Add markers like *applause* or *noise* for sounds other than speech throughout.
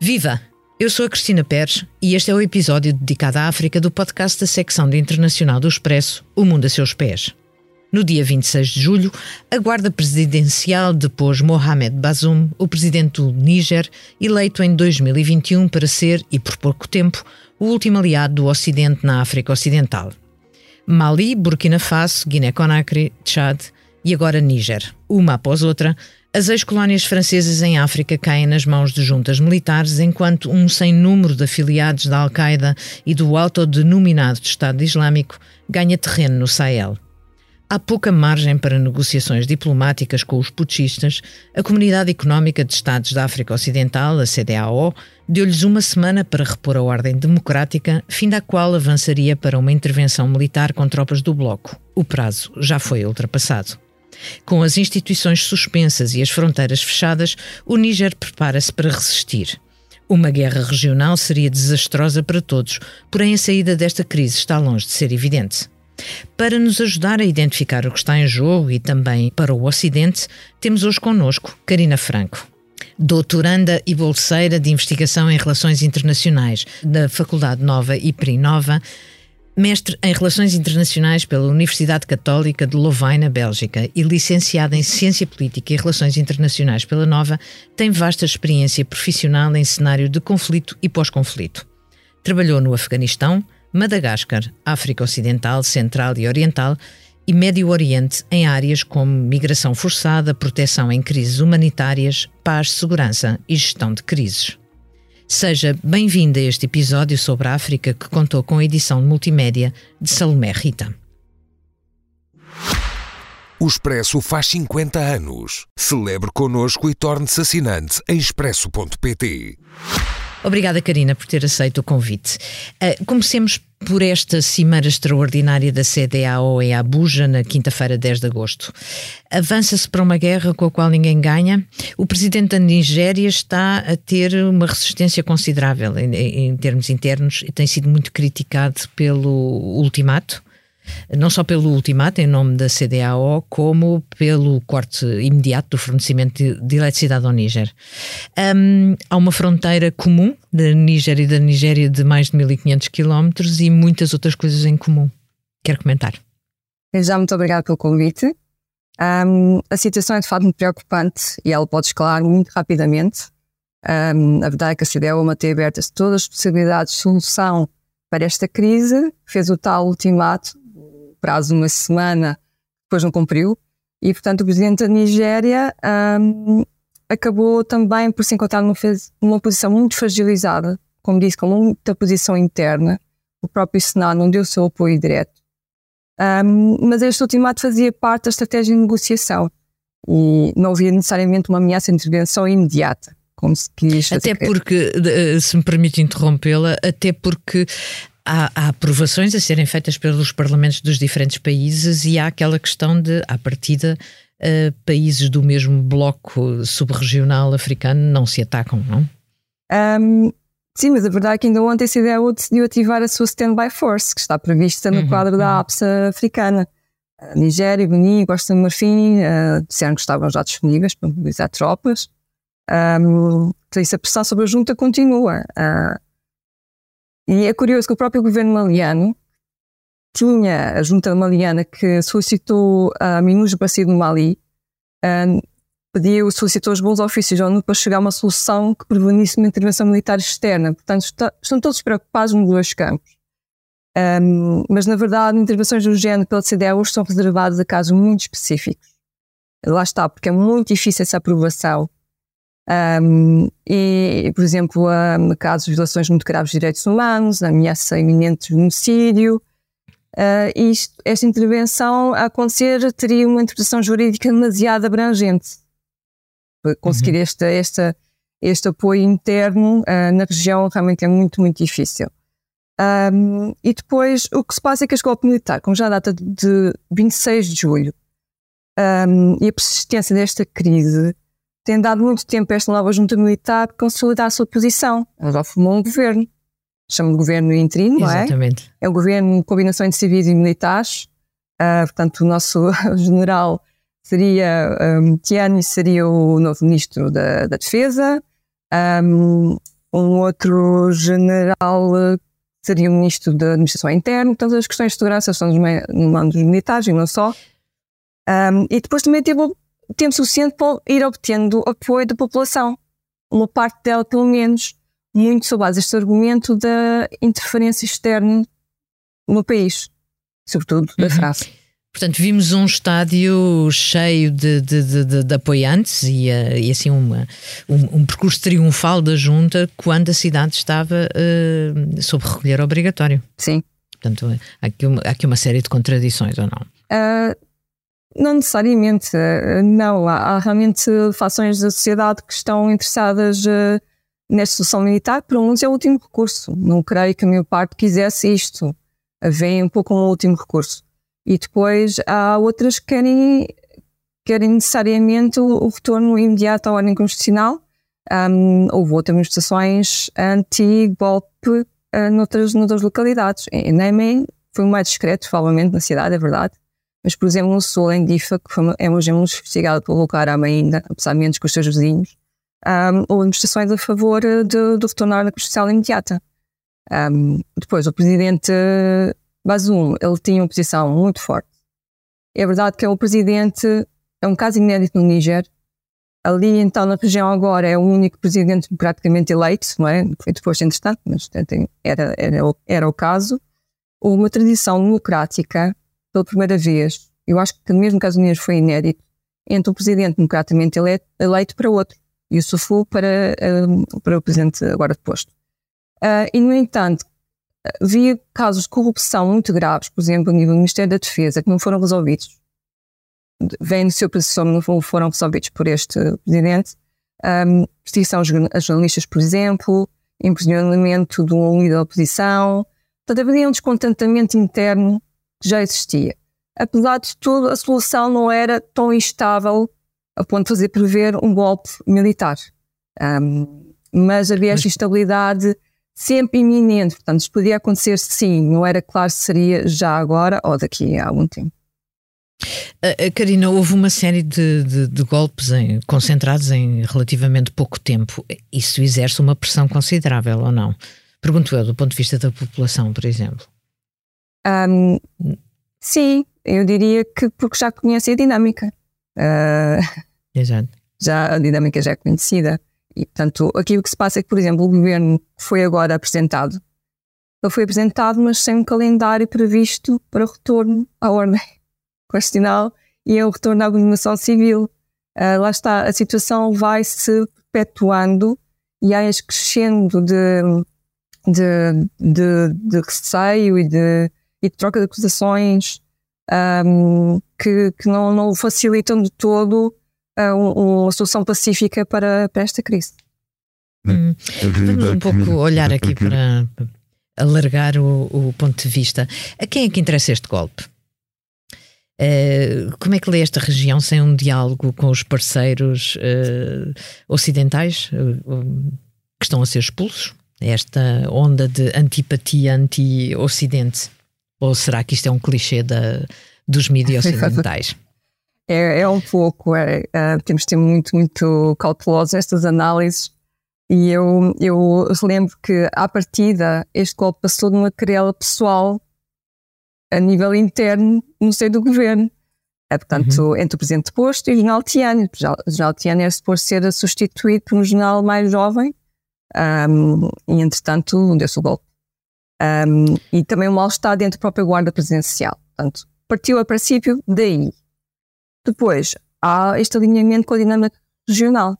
Viva! Eu sou a Cristina Pérez e este é o episódio dedicado à África do podcast da secção de Internacional do Expresso, O Mundo a Seus Pés. No dia 26 de julho, a Guarda Presidencial depôs Mohamed Bazoum, o presidente do Níger, eleito em 2021 para ser, e por pouco tempo, o último aliado do Ocidente na África Ocidental. Mali, Burkina Faso, Guiné-Conakry, Tchad e agora Níger, uma após outra, as ex-colónias francesas em África caem nas mãos de juntas militares, enquanto um sem número de afiliados da Al-Qaeda e do autodenominado Estado Islâmico ganha terreno no Sahel. Há pouca margem para negociações diplomáticas com os putistas. A Comunidade Económica de Estados da África Ocidental, a CDAO, deu-lhes uma semana para repor a ordem democrática, fim da qual avançaria para uma intervenção militar com tropas do Bloco. O prazo já foi ultrapassado. Com as instituições suspensas e as fronteiras fechadas, o Níger prepara-se para resistir. Uma guerra regional seria desastrosa para todos, porém a saída desta crise está longe de ser evidente. Para nos ajudar a identificar o que está em jogo e também para o Ocidente, temos hoje connosco Karina Franco. Doutoranda e bolseira de investigação em relações internacionais da Faculdade Nova e Prinova, mestre em Relações Internacionais pela Universidade Católica de Louvain, na Bélgica, e licenciada em Ciência Política e Relações Internacionais pela Nova, tem vasta experiência profissional em cenário de conflito e pós-conflito. Trabalhou no Afeganistão, Madagascar, África Ocidental, Central e Oriental e Médio Oriente em áreas como migração forçada, proteção em crises humanitárias, paz, segurança e gestão de crises. Seja bem-vindo a este episódio sobre a África que contou com a edição multimédia de Salomé Rita. O Expresso faz 50 anos. Celebre connosco e torne-se assinante em expresso.pt. Obrigada, Karina, por ter aceito o convite. Uh, comecemos por esta cimeira extraordinária da CDAO em Abuja, na quinta-feira, 10 de agosto. Avança-se para uma guerra com a qual ninguém ganha. O presidente da Nigéria está a ter uma resistência considerável em, em termos internos e tem sido muito criticado pelo ultimato não só pelo ultimato em nome da CDAO, como pelo corte imediato do fornecimento de, de eletricidade ao Níger. Um, há uma fronteira comum da Níger e da Nigéria de mais de 1500 quilómetros e muitas outras coisas em comum. Quer comentar? Já muito obrigada pelo convite. Um, a situação é de facto muito preocupante e ela pode escalar muito rapidamente. Um, a verdade é que a CDAO mantém abertas todas as possibilidades de solução para esta crise, fez o tal ultimato prazo de uma semana, depois não cumpriu. E, portanto, o presidente da Nigéria um, acabou também por se encontrar numa, numa posição muito fragilizada, como disse, com muita posição interna. O próprio Senado não deu o seu apoio direto. Um, mas este ultimato fazia parte da estratégia de negociação e não havia necessariamente uma ameaça de intervenção imediata. Como se quis até porque, eh, se me permite interrompê-la, até porque há, há, aprovações a serem feitas pelos parlamentos dos diferentes países e há aquela questão de, à partida, uh, países do mesmo bloco subregional africano não se atacam, não? Um, sim, mas a verdade é que ainda ontem a CDAO decidiu ativar a sua Standby Force, que está prevista no uhum, quadro da uhum. APSA africana. A Nigéria, Benin, Costa de Marfim uh, disseram que estavam já disponíveis para mobilizar tropas. Um, então, isso a pressão sobre a junta continua. Uh, e é curioso que o próprio governo maliano tinha a junta maliana que solicitou a Minus para sair do Mali, um, pediu, solicitou os bons ofícios da ONU para chegar a uma solução que prevenisse uma intervenção militar externa. Portanto, está, estão todos preocupados nos dois campos. Um, mas, na verdade, intervenções do género pela CDAO são reservadas a casos muito específicos. Lá está, porque é muito difícil essa aprovação um, e, por exemplo, um, casos de violações muito graves de direitos humanos, ameaça iminente de genocídio. Uh, isto, esta intervenção a acontecer teria uma interpretação jurídica demasiado abrangente. Conseguir uhum. este, este, este apoio interno uh, na região realmente é muito, muito difícil. Um, e depois, o que se passa é que a escola militar, como já data de 26 de julho, um, e a persistência desta crise tem dado muito tempo a esta nova junta militar consolidar a sua posição. Ela já formou um governo. chama de governo interino, não é? Exatamente. É um governo de combinação de civis e militares. Uh, portanto, o nosso *laughs* general seria, um, Tiani seria o novo ministro da, da Defesa, um, um outro general seria o ministro da Administração Interna, portanto as questões de segurança são dos, dos militares e não só. Um, e depois também teve tempo suficiente para ir obtendo apoio da população, uma parte dela pelo menos, muito sobre base deste argumento da interferência externa no país, sobretudo da uhum. França. Portanto, vimos um estádio cheio de, de, de, de apoiantes e, uh, e assim uma, um, um, percurso triunfal da junta quando a cidade estava uh, sob recolher obrigatório. Sim. Portanto, há aqui uma, há aqui uma série de contradições, ou não? Uh, não necessariamente, não. Há, há, realmente fações da sociedade que estão interessadas nesta solução militar, para uns é o último recurso. Não creio que a minha parte quisesse isto. Vem um pouco como um último recurso. E depois há outras que querem, querem necessariamente o, o retorno imediato à ordem constitucional. Um, houve outras manifestações anti-golpe uh, noutras, noutras localidades. Em Nemen foi mais discreto, provavelmente, na cidade, é verdade. Mas, por exemplo, no sul, em Difa, que é hoje investigado pelo Lucaram ainda, apesar de menos com os seus vizinhos, um, houve manifestações a favor de, de retornar à constitucional imediata. Um, depois, o presidente Bazoum, ele tinha uma posição muito forte. É verdade que é o presidente, é um caso inédito no Níger. Ali, então, na região agora, é o único presidente democraticamente eleito, não é? Foi depois, entretanto, mas era, era, era o caso. Houve uma tradição democrática, pela primeira vez, eu acho que mesmo caso do Níger foi inédito, entre um presidente democraticamente eleito, eleito para outro. E o Sufu para, para o presidente agora deposto. Uh, e, no entanto, havia casos de corrupção muito graves, por exemplo, a nível do Ministério da Defesa, que não foram resolvidos. Vem no seu processo, não foram resolvidos por este presidente. Um, perseguição a jornalistas, por exemplo, imprisionamento de um líder da oposição. Portanto, havia um descontentamento interno que já existia. Apesar de tudo, a solução não era tão instável a ponto de fazer prever um golpe militar. Um, mas havia esta instabilidade sempre iminente. Portanto, isto podia acontecer sim, não era claro se seria já agora ou daqui a algum tempo. Uh, Karina, houve uma série de, de, de golpes em, concentrados em relativamente pouco tempo. Isso exerce uma pressão considerável ou não? Pergunto eu, do ponto de vista da população, por exemplo. Um, sim, eu diria que porque já conhece a dinâmica. Uh, *laughs* Exato. Já a dinâmica já é conhecida. E, portanto, aquilo que se passa é que, por exemplo, o governo foi agora apresentado, ele foi apresentado, mas sem um calendário previsto para o retorno à ordem *laughs* constitucional e ao retorno à governação civil. Uh, lá está, a situação vai se perpetuando e há crescendo de, de, de, de receio e de, e de troca de acusações um, que, que não, não facilitam de todo uma solução pacífica para, para esta crise. Hum. Vamos um pouco olhar aqui para alargar o, o, ponto de vista. A quem é que interessa este golpe? Uh, como é que lê esta região sem um diálogo com os parceiros uh, ocidentais uh, que estão a ser expulsos? Esta onda de antipatia anti-ocidente? Ou será que isto é um clichê da, dos mídias *laughs* ocidentais? É, é um pouco, é, é, temos de ser muito, muito cautelosos estas análises. E eu, eu lembro que, à partida, este golpe passou de uma querela pessoal a nível interno no seio do governo. É, portanto, uhum. entre o presidente posto e o jornal Tiane. O jornal Tiane é suposto ser substituído por um jornal mais jovem um, e, entretanto, deu-se o golpe. Um, e também o mal-estar dentro da própria guarda presidencial. Portanto, partiu a princípio daí. Depois, há este alinhamento com a dinâmica regional.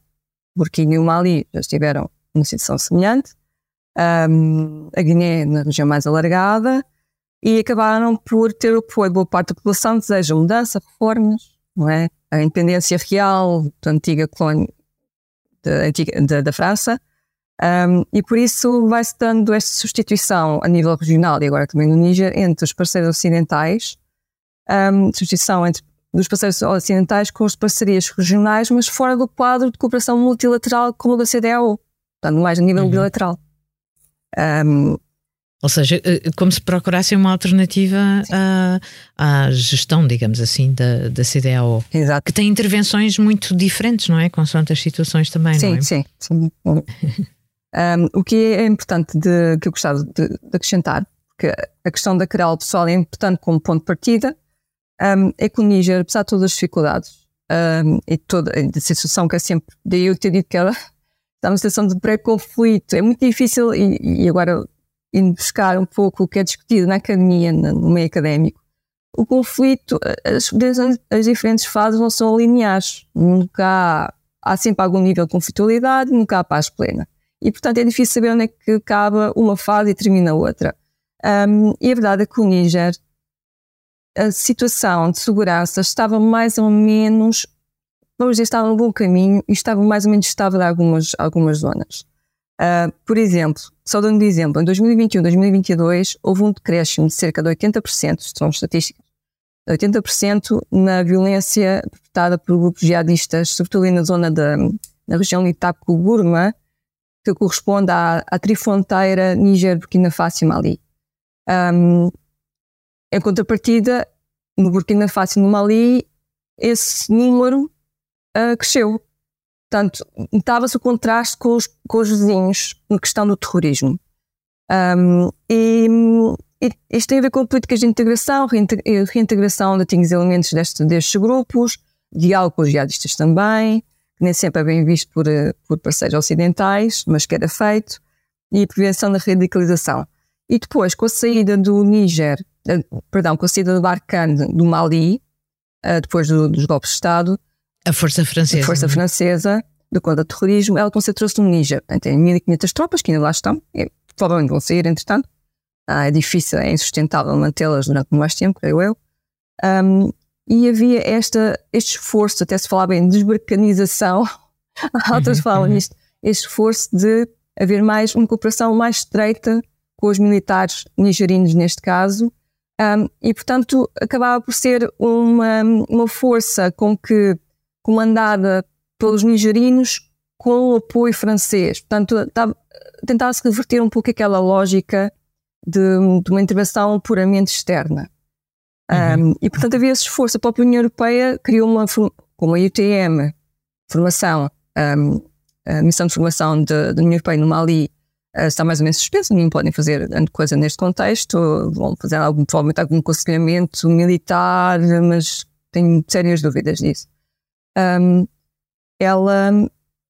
Burkina e o Mali já estiveram numa situação semelhante, um, a Guiné na região mais alargada, e acabaram por ter o apoio de boa parte da população, deseja mudança, reformas, não é? A independência real da antiga colónia da, da, da França, um, e por isso vai-se dando esta substituição a nível regional e agora também no Níger entre os parceiros ocidentais, um, substituição entre dos parceiros ocidentais com as parcerias regionais, mas fora do quadro de cooperação multilateral como o da CDAO, portanto, mais a nível uhum. bilateral. Um, Ou seja, eh, como se procurasse uma alternativa à, à, gestão, digamos assim, da, da CDAO. Exato. Que tem intervenções muito diferentes, não é? Consoante as situações também, sim, não é? Sim, sim. Um, o que é importante de, que eu gostava de, de acrescentar, que a questão da CRAL pessoal é importante como ponto de partida, um, é que o Níger, apesar de todas as dificuldades um, e toda a situação que é sempre, daí eu ter dito que ela está numa situação de pré-conflito, é muito difícil e, e agora indo buscar um pouco o que é discutido na academia, no meio académico, o conflito, as, as diferentes fases não são lineares. Nunca há, há sempre algum nível de conflitualidade, nunca há paz plena. E, portanto, é difícil saber onde é que acaba uma fase e termina outra. Um, e a verdade é que o Níger, a situação de segurança estava mais ou menos, vamos dizer, estava no bom caminho e estava mais ou menos estável em algumas, algumas zonas. Uh, por exemplo, só dando um exemplo, em 2021, 2022 houve um decréscimo de cerca de 80%, são estatísticas, 80% na violência perpetrada por grupos jihadistas, sobretudo ali na zona da na região de Itaco-Burma, que corresponde à, à trifronteira Níger-Burkina Faso e Mali. Um, em contrapartida, no Burkina Faso e no Mali, esse número uh, cresceu. Portanto, notava-se o contraste com os, com os vizinhos na questão do terrorismo. Um, e, e, isto tem a ver com políticas de integração, reintegração de antigos elementos deste, destes grupos, diálogo com os jihadistas também, nem sempre é bem visto por, eh, por parceiros ocidentais, mas que era feito, e prevenção da radicalização. E depois, com a saída do Níger, eh, perdão, com a saída do Barkhane do Mali, uh, depois do, dos golpes de Estado, a Força Francesa. A Força Francesa do contra terrorismo, ela concentrou-se no Níger. Tem 1.500 tropas que ainda lá estão, e provavelmente vão sair, entretanto. Ah, é difícil, é insustentável mantê-las durante mais tempo, creio eu. Um, e havia esta, este esforço, até se falava em desbalcanização, *laughs* outras falam nisto, este esforço de haver mais uma cooperação mais estreita com os militares nigerinos neste caso, um, e portanto acabava por ser uma, uma força com que comandada pelos nigerinos com o apoio francês. Portanto, tentava-se reverter um pouco aquela lógica de, de uma intervenção puramente externa. Uhum. Um, e, portanto, havia esse esforço. A própria União Europeia criou uma, como a UTM, formação, um, a missão de formação da União Europeia no Mali uh, está mais ou menos suspensa, não podem fazer coisa neste contexto, vão fazer algum, provavelmente algum aconselhamento militar, mas tenho sérias dúvidas disso. Um, ela,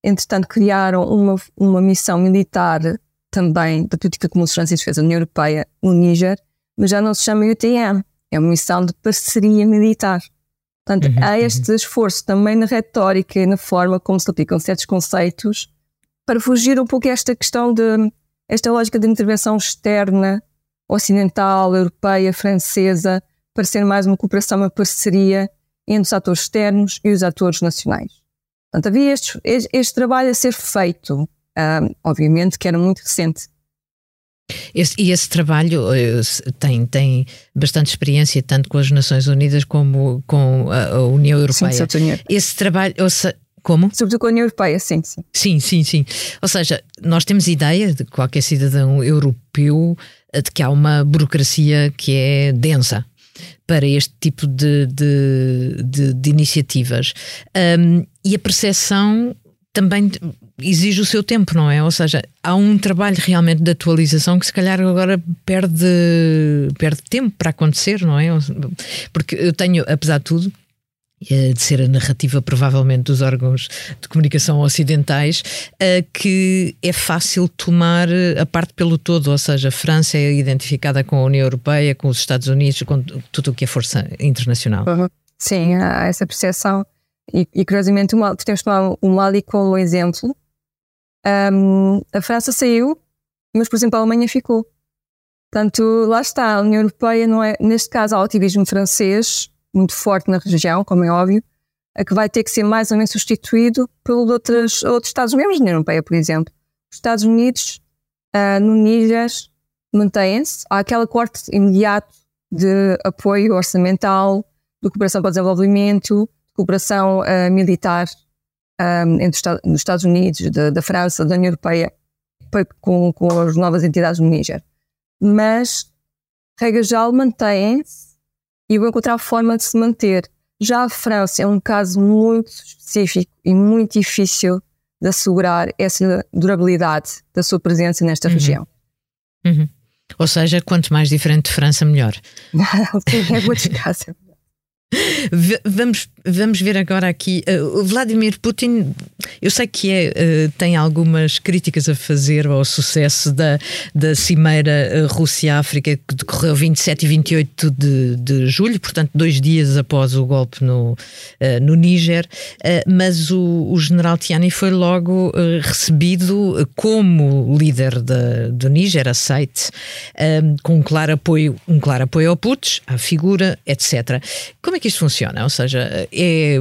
entretanto, criaram uma, uma missão militar também da Política Comum de Segurança e Defesa da União Europeia, o Níger, mas já não se chama UTM, é uma missão de parceria militar. Portanto, uhum, há uhum. este uhum. esforço também na retórica e na forma como se aplicam certos conceitos para fugir um pouco a esta questão de esta lógica de intervenção externa, ocidental, europeia, francesa, para ser mais uma cooperação, uma parceria entre os atores externos e os atores nacionais. Portanto, havia este, este trabalho a ser feito, um, obviamente que era muito recente. Esse, e esse trabalho eh, tem, tem bastante experiência, tanto com as Nações Unidas como com a, União Europeia. Sim, União. Esse trabalho, como? Sobretudo com a União Europeia, sim, sim. Sim, sim, sim. Ou seja, nós temos ideia de qualquer cidadão europeu eh, de que há uma burocracia que é densa para este tipo de, de, de, de iniciativas. Um, e a percepção também exige o seu tempo, não é? Ou seja, há um trabalho realmente de atualização que se calhar agora perde, perde tempo para acontecer, não é? Porque eu tenho, apesar de tudo, eh, de ser a narrativa provavelmente dos órgãos de comunicação ocidentais, eh, que é fácil tomar eh, a parte pelo todo, ou seja, a França é identificada com a União Europeia, com os Estados Unidos, com tudo o que é força internacional. Uhum. Sim, há essa percepção. E, e curiosamente, temos tomar o Mali como exemplo. Um, a França saiu, mas, por exemplo, a Alemanha ficou. Portanto, lá está, a União Europeia não é, neste caso, há o ativismo francês, muito forte na região, como é óbvio, a que vai ter que ser mais ou menos substituído pelos outros, outros Estados-membros da União Europeia, por exemplo. Os Estados Unidos, uh, no Níger, mantêm-se. Há aquele corte imediato de apoio orçamental, de cooperação para o desenvolvimento, de cooperação uh, militar um, entre os Estados Unidos, da França, da União Europeia, com, com as novas entidades no Níger. mas regra geral mantém-se e vão encontrar forma de se manter. Já a França é um caso muito específico e muito difícil de assegurar essa durabilidade da sua presença nesta uhum. região. Uhum. Ou seja, quanto mais diferente de França, melhor. *laughs* é muito escassa. Vamos, vamos ver agora aqui. Uh, Vladimir Putin, eu sei que é, uh, tem algumas críticas a fazer ao sucesso da, da Cimeira uh, Rússia-África que decorreu 27 e 28 de, de julho, portanto, dois dias após o golpe no, no Níger. mas o, o general Tiani foi logo recebido como líder da, do Níger, aceite, com um claro apoio, um claro apoio ao Putsch, à figura, etc. Como é que isto funciona? Ou seja, é,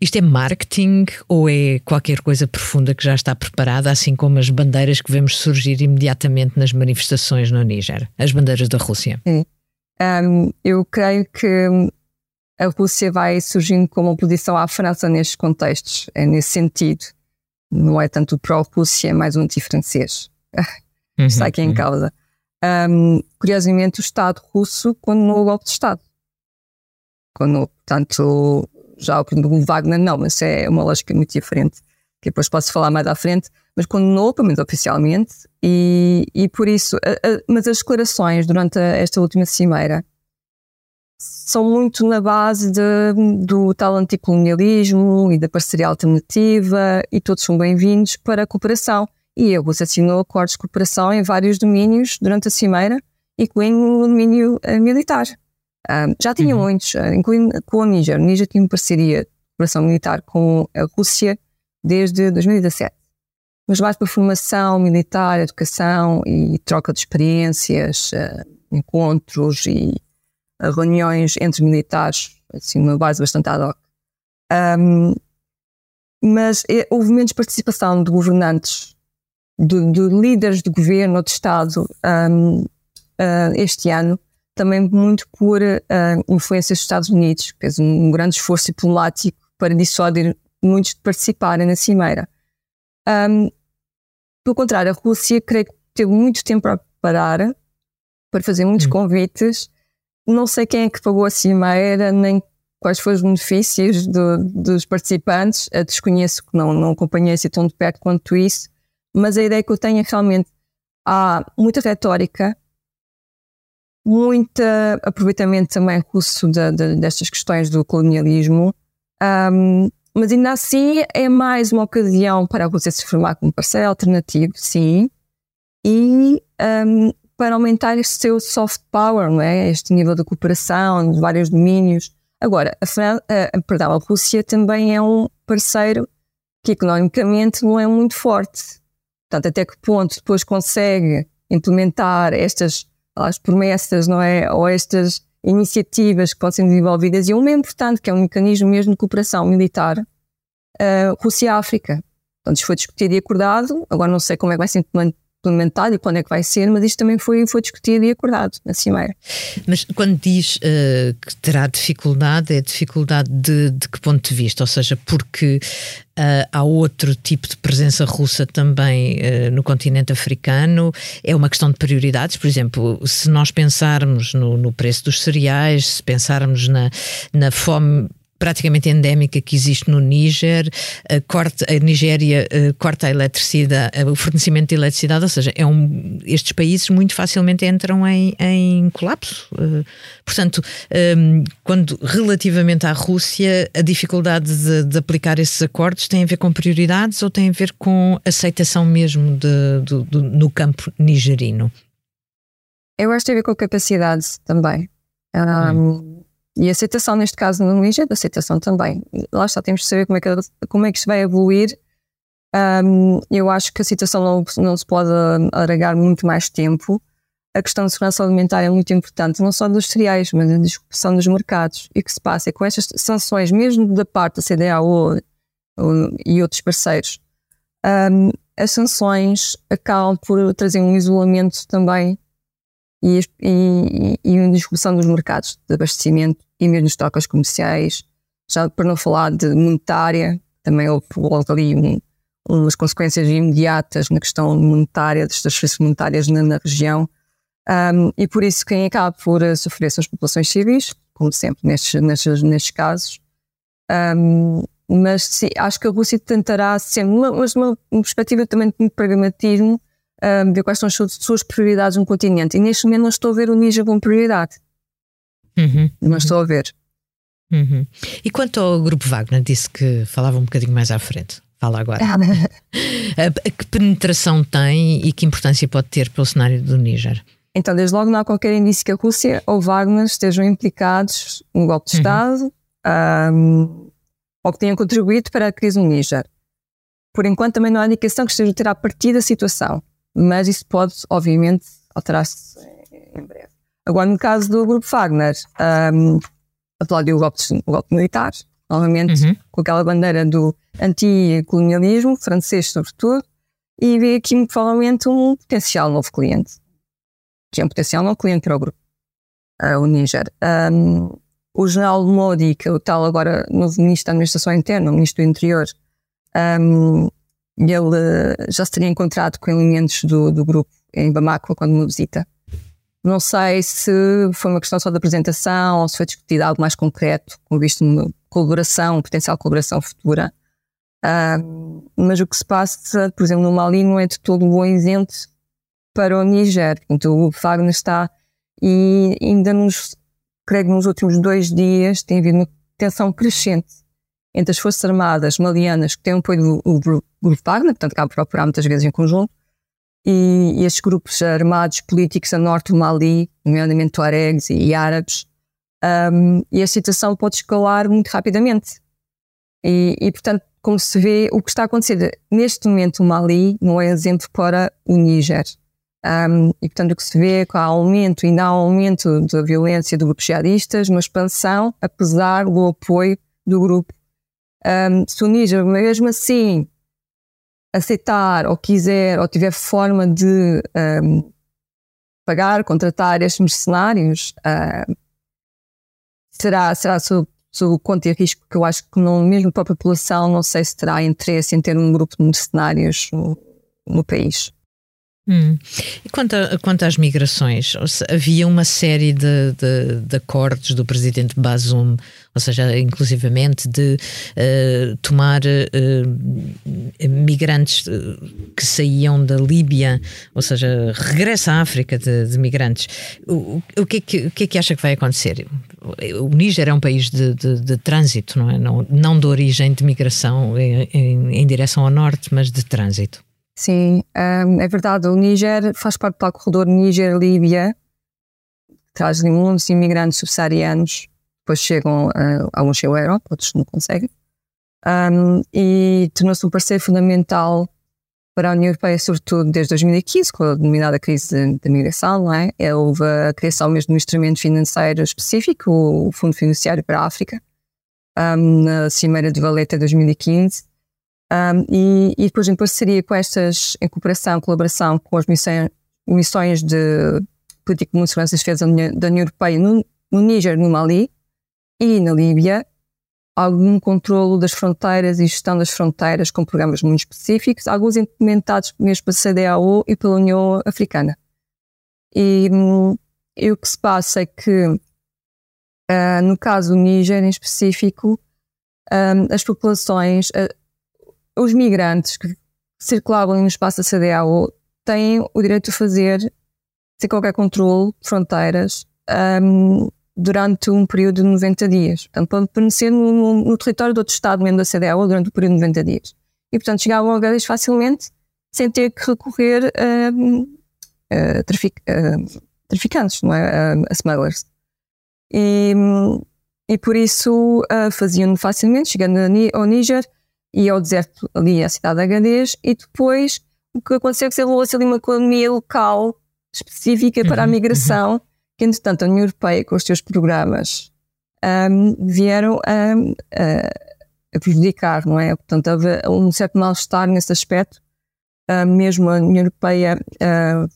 isto é marketing ou é qualquer coisa profunda que já está preparada, assim como as bandeiras que vemos surgir imediatamente nas manifestações no Níger, as bandeiras da Rússia? Um, eu creio que a Rússia vai surgindo como oposição à França nestes contextos, é nesse sentido. Não é tanto pró-Rússia, é mais um anti-francês. Uhum, *laughs* está aqui em uhum. causa. Um, curiosamente, o Estado russo condenou o golpe de Estado quando, portanto, já o Wagner não, mas é uma lógica muito diferente, que depois posso falar mais à frente, mas condenou, pelo menos oficialmente, e, e por isso, a, a, mas as declarações durante a, esta última cimeira são muito na base de, do tal anticolonialismo e da parceria alternativa, e todos são bem-vindos para a cooperação. E a Rússia assinou acordos de cooperação em vários domínios durante a cimeira, incluindo o domínio uh, militar. Um, já tinha uhum. muitos, uh, incluindo com o Níger. O Níger tinha uma parceria de operação militar com a Rússia desde 2017. Mas mais para formação militar, educação e troca de experiências, uh, encontros e uh, reuniões entre militares, assim, uma base bastante ad hoc. Um, mas é, houve menos participação de governantes, de, de líderes de governo ou de Estado um, este ano também muito por uh, influências dos Estados Unidos, que fez um, um, grande esforço diplomático para dissuadir muitos de participarem na cimeira. Um, pelo contrário, a Rússia creio que teve muito tempo para preparar, para fazer muitos hum. convites. Não sei quem é que pagou a cimeira, nem quais foram os benefícios do, dos participantes. Eu desconheço, que não, não acompanhei assim tão de perto quanto isso, mas a ideia que eu tenho é realmente há muita retórica, muito aproveitamento também russo de, de, destas questões do colonialismo, um, mas ainda assim é mais uma ocasião para a Rússia se formar como parceiro alternativo, sim, e um, para aumentar este seu soft power, não é? este nível de cooperação de vários domínios. Agora, a, Fran a, perdão, a Rússia também é um parceiro que economicamente não é muito forte. Portanto, até que ponto depois consegue implementar estas as promessas, não é? Ou estas iniciativas que podem ser desenvolvidas e uma é importante, que é um mecanismo mesmo de cooperação militar uh, Rússia-África. Portanto, isto foi discutido e acordado, agora não sei como é que vai ser implementado e quando é que vai ser, mas isto também foi, foi discutido e acordado na Cimeira. Mas quando diz uh, que terá dificuldade, é dificuldade de, de que ponto de vista? Ou seja, porque uh, há outro tipo de presença russa também uh, no continente africano, é uma questão de prioridades, por exemplo, se nós pensarmos no, no preço dos cereais, se pensarmos na, na fome praticamente endémica que existe no Níger, a, corte, a Nigéria uh, corta a eletricidade, uh, o fornecimento de eletricidade, ou seja, é um, estes países muito facilmente entram em, em colapso. Portanto, um, quando relativamente à Rússia, a dificuldade de, de, aplicar esses acordos tem a ver com prioridades ou tem a ver com aceitação mesmo de, de, de no campo nigerino? Eu acho que tem a ver com capacidade também. Um. E a aceitação, neste caso, Luís, é da aceitação também. Lá está, temos de saber como é que, como é que isto vai evoluir. Um, eu acho que a situação não, não se pode alargar muito mais tempo. A questão de segurança alimentar é muito importante, não só dos cereais, mas a discussão dos mercados. E o que se passa é com estas sanções, mesmo da parte da CDAO e outros parceiros, um, as sanções acabam por trazer um isolamento também e, e, e uma discussão dos mercados de abastecimento e mesmo das trocas comerciais, já para não falar de monetária, também houve logo ali um, umas consequências imediatas na questão monetária, das transferências monetárias na, na região. Um, e por isso quem acaba por sofrer são as populações civis, como sempre nestes, nestes, nestes casos. Um, mas sim, acho que a Rússia tentará sempre, mas numa perspectiva também de pragmatismo, um, ver quais são as suas prioridades no continente. E neste momento não estou a ver o Níger como prioridade. Uhum, não uhum. estou a ver. Uhum. E quanto ao Grupo Wagner, disse que falava um bocadinho mais à frente. Fala agora. *laughs* a, que penetração tem e que importância pode ter para o cenário do Níger? Então, desde logo não há qualquer indício que a Rússia ou Wagner estejam implicados no golpe de uhum. Estado um, ou que tenham contribuído para a crise no Níger. Por enquanto, também não há indicação que esteja a ter a partir da situação, mas isso pode, obviamente, alterar-se em breve. Agora, no caso do grupo Wagner, um, aplaudiu o golpe, o golpe militar, novamente uhum. com aquela bandeira do anti-colonialismo, francês sobretudo, e vê aqui provavelmente um potencial novo cliente, que é um potencial novo cliente para o grupo, uh, o Níger. Um, o general Modi, que é o tal agora novo ministro da Administração Interna, o ministro do Interior, um, ele já se teria encontrado com elementos do, do grupo em Bamako quando me visita. Não sei se foi uma questão só de apresentação ou se foi discutido algo mais concreto, com visto uma colaboração, potencial colaboração futura. Uh, mas o que se passa, por exemplo, no Mali não é de todo bom exemplo para o Niger. Então, o Wagner está e ainda nos, creio que nos últimos dois dias tem havido uma tensão crescente entre as Forças Armadas malianas que têm apoio do, do Grupo Wagner, portanto, acabam por operar muitas vezes em conjunto, e, e estes grupos armados políticos a norte do Mali, nomeadamente tuaregs e, e árabes, um, e a situação pode escalar muito rapidamente. E, e, portanto, como se vê, o que está a acontecer neste momento no Mali não é exemplo para o Níger. Um, e, portanto, o que se vê é que há aumento, ainda há aumento da violência do grupo jihadistas, uma expansão, apesar do apoio do grupo. Um, se o Níger, mesmo assim, aceitar ou quiser ou tiver forma de um, pagar, contratar estes mercenários, uh, será, será sob, sob conta e risco que eu acho que não, mesmo para a população não sei se terá interesse em ter um grupo de mercenários no, no país. Hum. E quanto, a, quanto às migrações, havia uma série de, de, de, acordos do presidente Bazoum, ou seja, inclusivamente de uh, tomar uh, migrantes eh, que saíam da Líbia, ou seja, regressa à África de, de migrantes. O, o, que é que, o que é que acha que vai acontecer? O Níger é um país de, de trânsito, não é? Não, não de origem de migração em, em, em direção ao norte, mas de trânsito. Sim, um, é verdade. O Níger faz parte do corredor Níger-Líbia, traz muitos imigrantes subsaarianos, depois chegam, uh, alguns chegam à Europa, outros não conseguem, um, e tornou-se um parceiro fundamental para a União Europeia, sobretudo desde 2015, com a denominada crise da migração, não é? é? Houve a criação mesmo de um instrumento financeiro específico, o Fundo Fiduciário para a África, um, na Cimeira de Valeta 2015, um, e, e, depois, em parceria com estas, em cooperação, colaboração com as missões, missões de política de segurança e defesa da União Europeia no, no Níger, no Mali e na Líbia, algum controlo das fronteiras e gestão das fronteiras com programas muito específicos, alguns implementados mesmo pela CDAO e pela União Africana. E, e o que se passa é que, uh, no caso do Níger em específico, um, as populações, uh, os migrantes que circulavam no espaço da CDAO têm o direito de fazer, sem qualquer controle de fronteiras, um, durante um período de 90 dias. Portanto, para permanecer no, no, no, território do outro Estado, membro da CDAO, durante o período de 90 dias. E, portanto, chegavam a Gales facilmente, sem ter que recorrer a, a, trafic, a traficantes, não é? a, a smugglers. E, e por isso faziam facialmente, chegando ao Níger, e ao deserto ali à cidade de Agadez e depois o que aconteceu é que se enrolou-se ali uma economia local específica para a uhum, migração, uhum. que entretanto a União Europeia com os seus programas um, vieram a, a, a, prejudicar, não é? Portanto, houve um certo mal-estar nesse aspecto. Uh, mesmo a União Europeia uh,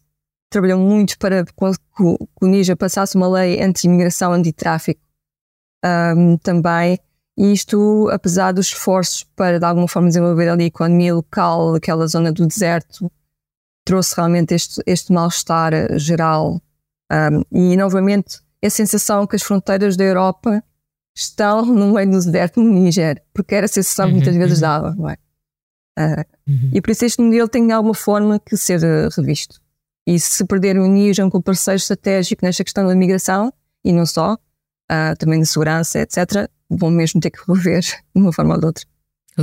trabalhou muito para que o Níger passasse uma lei anti-imigração, anti-tráfico um, também, e isto, apesar dos esforços para de alguma forma desenvolver ali a economia local, aquela zona do deserto, trouxe realmente este, este mal-estar geral Um, e, novamente, a sensação que as fronteiras da Europa estão no meio do deserto no Níger, porque era a sensação que muitas uhum, vezes uhum. dava, não é? Uh, uhum. E por isso este modelo tem de alguma forma que ser uh, revisto. E se perder o Níger como parceiro estratégico nesta questão da migração, e não só, uh, também de segurança, etc., vão mesmo ter que rever de *laughs* uma forma ou de outra.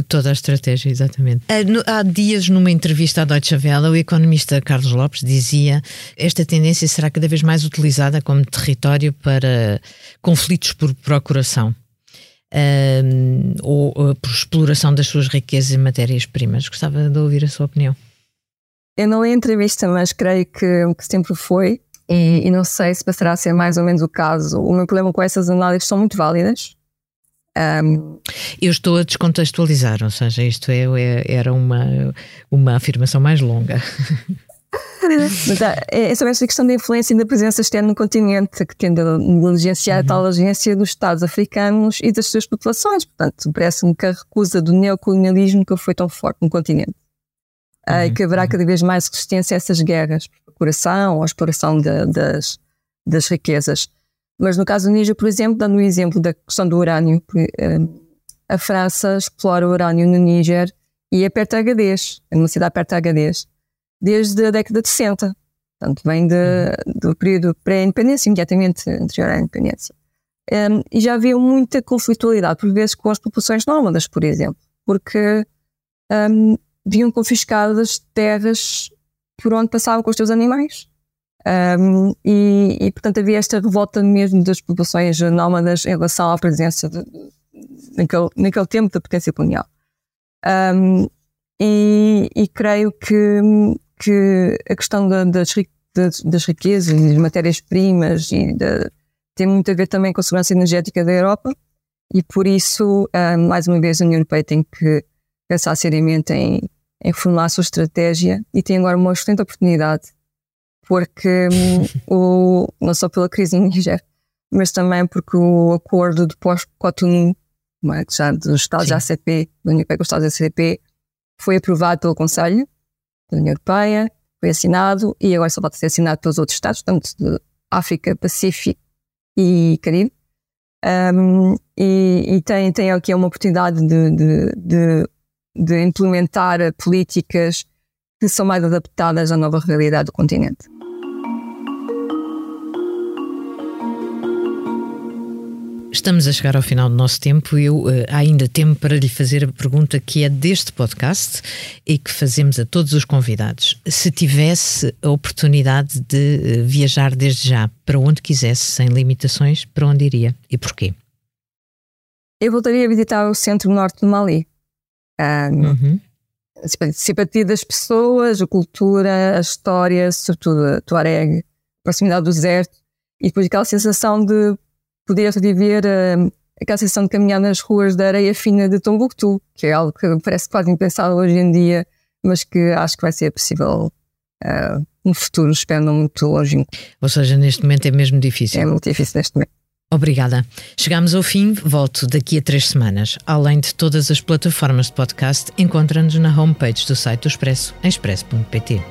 Toda a estratégia, exatamente. Há dias, numa entrevista à Deutsche Welle, o economista Carlos Lopes dizia esta tendência será cada vez mais utilizada como território para conflitos por procuração. Um, ou, ou por exploração das suas riquezas e matérias-primas. Gostava de ouvir a sua opinião. Eu não li a entrevista, mas creio que, que sempre foi, e, e, não sei se passará a ser mais ou menos o caso. O meu problema com essas análises são muito válidas, um, eu estou a descontextualizar, ou seja, isto é, é, era uma, uma afirmação mais longa. *laughs* Mas, é, é sobre esta questão da influência e da presença externa no continente, que tende a negligenciar uhum. a tal agência dos Estados africanos e das suas populações. Portanto, parece-me que a recusa do neocolonialismo que foi tão forte no continente. Uhum. E que haverá uhum. cada vez mais resistência a essas guerras, procuração ou exploração de, das, das riquezas. Mas no caso do Níger, por exemplo, dando o um exemplo da questão do urânio, eh, a França explora o urânio no Níger e é perto de Agadez, é uma cidade de Agadez, desde a década de 60. Portanto, vem de, do período pré-independência, imediatamente anterior à independência. Um, e já havia muita conflitualidade, por vezes, com as populações nómadas, por exemplo, porque um, viam confiscadas terras por onde passavam com os seus animais. Um, e, e, portanto, havia esta revolta mesmo das populações nómadas em relação à presença de, naquele, naquele tempo da potência colonial. Um, e, e, creio que, que a questão da, das, das, das, riquezas e das matérias-primas tem muito a ver também com a segurança energética da Europa e por isso, um, mais uma vez, a União Europeia tem que pensar seriamente em, em reformular a sua estratégia e tem agora uma excelente oportunidade porque hum, *laughs* o, não só pela crise no Níger, mas também porque o acordo de pós-Cotonou, é, já dos Estados da ACP, da União Europeia com os Estados ACP, foi aprovado pelo Conselho da União Europeia, foi assinado e agora só pode ser assinado pelos outros Estados, tanto de África, Pacífico e Caribe. Um, e, e, tem, tem aqui uma oportunidade de, de, de, de implementar políticas que são mais adaptadas à nova realidade do continente. Estamos a chegar ao final do nosso tempo. Eu uh, ainda tempo para lhe fazer a pergunta que é deste podcast e que fazemos a todos os convidados. Se tivesse a oportunidade de uh, viajar desde já para onde quisesse, sem limitações, para onde iria e porquê? Eu voltaria a visitar o centro-norte do Mali. Um, uhum. A simpatia das pessoas, a cultura, a história, sobretudo a Tuareg, a proximidade do deserto e depois aquela sensação de poder reviver uh, aquela sensação de caminhar nas ruas da areia fina de Tombuctu, que é algo que parece quase impensável hoje em dia, mas que acho que vai ser possível uh, no futuro, espero não muito longe. Ou seja, neste momento é mesmo difícil. É muito difícil neste momento. Obrigada. Chegamos ao fim, volto daqui a três semanas. Além de todas as plataformas de podcast, encontra-nos na homepage do site do Expresso, em expresso.pt.